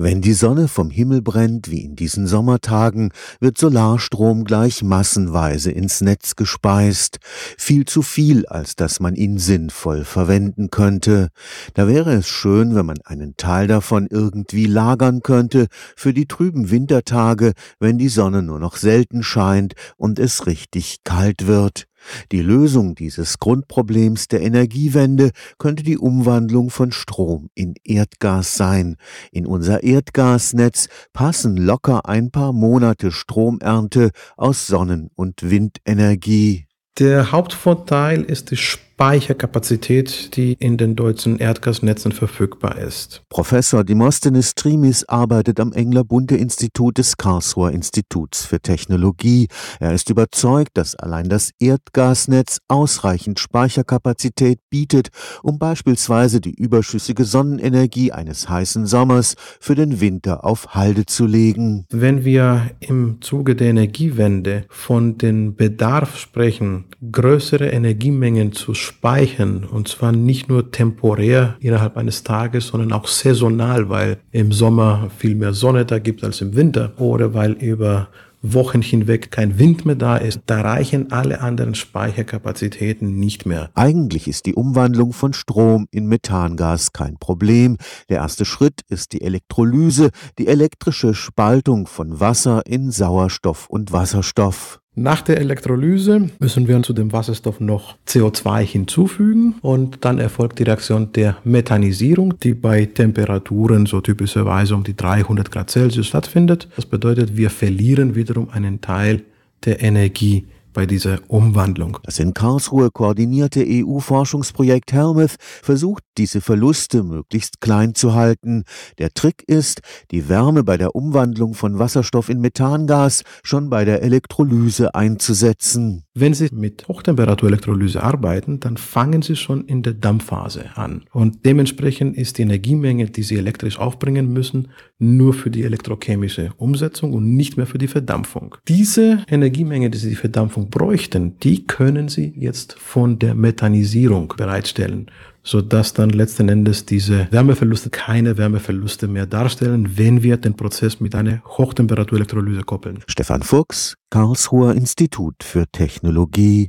Wenn die Sonne vom Himmel brennt, wie in diesen Sommertagen, wird Solarstrom gleich massenweise ins Netz gespeist. Viel zu viel, als dass man ihn sinnvoll verwenden könnte. Da wäre es schön, wenn man einen Teil davon irgendwie lagern könnte für die trüben Wintertage, wenn die Sonne nur noch selten scheint und es richtig kalt wird. Die Lösung dieses Grundproblems der Energiewende könnte die Umwandlung von Strom in Erdgas sein. In unser Erdgasnetz passen locker ein paar Monate Stromernte aus Sonnen- und Windenergie. Der Hauptvorteil ist die Speicherkapazität, die in den deutschen Erdgasnetzen verfügbar ist. Professor Demosthenes Trimis arbeitet am Engler-Bunte-Institut des Karlsruher Instituts für Technologie. Er ist überzeugt, dass allein das Erdgasnetz ausreichend Speicherkapazität bietet, um beispielsweise die überschüssige Sonnenenergie eines heißen Sommers für den Winter auf Halde zu legen. Wenn wir im Zuge der Energiewende von dem Bedarf sprechen, größere Energiemengen zu speichern und zwar nicht nur temporär innerhalb eines Tages, sondern auch saisonal, weil im Sommer viel mehr Sonne da gibt als im Winter oder weil über Wochen hinweg kein Wind mehr da ist, da reichen alle anderen Speicherkapazitäten nicht mehr. Eigentlich ist die Umwandlung von Strom in Methangas kein Problem. Der erste Schritt ist die Elektrolyse, die elektrische Spaltung von Wasser in Sauerstoff und Wasserstoff. Nach der Elektrolyse müssen wir zu dem Wasserstoff noch CO2 hinzufügen und dann erfolgt die Reaktion der Methanisierung, die bei Temperaturen so typischerweise um die 300 Grad Celsius stattfindet. Das bedeutet, wir verlieren wiederum einen Teil der Energie bei dieser Umwandlung. Das in Karlsruhe koordinierte EU-Forschungsprojekt Helmuth versucht, diese Verluste möglichst klein zu halten. Der Trick ist, die Wärme bei der Umwandlung von Wasserstoff in Methangas schon bei der Elektrolyse einzusetzen. Wenn Sie mit Hochtemperaturelektrolyse arbeiten, dann fangen Sie schon in der Dampfphase an. Und dementsprechend ist die Energiemenge, die Sie elektrisch aufbringen müssen, nur für die elektrochemische Umsetzung und nicht mehr für die Verdampfung. Diese Energiemenge, die Sie die Verdampfung bräuchten, die können Sie jetzt von der Methanisierung bereitstellen, sodass dann letzten Endes diese Wärmeverluste keine Wärmeverluste mehr darstellen, wenn wir den Prozess mit einer Hochtemperaturelektrolyse koppeln. Stefan Fuchs, Karlsruher Institut für Technologie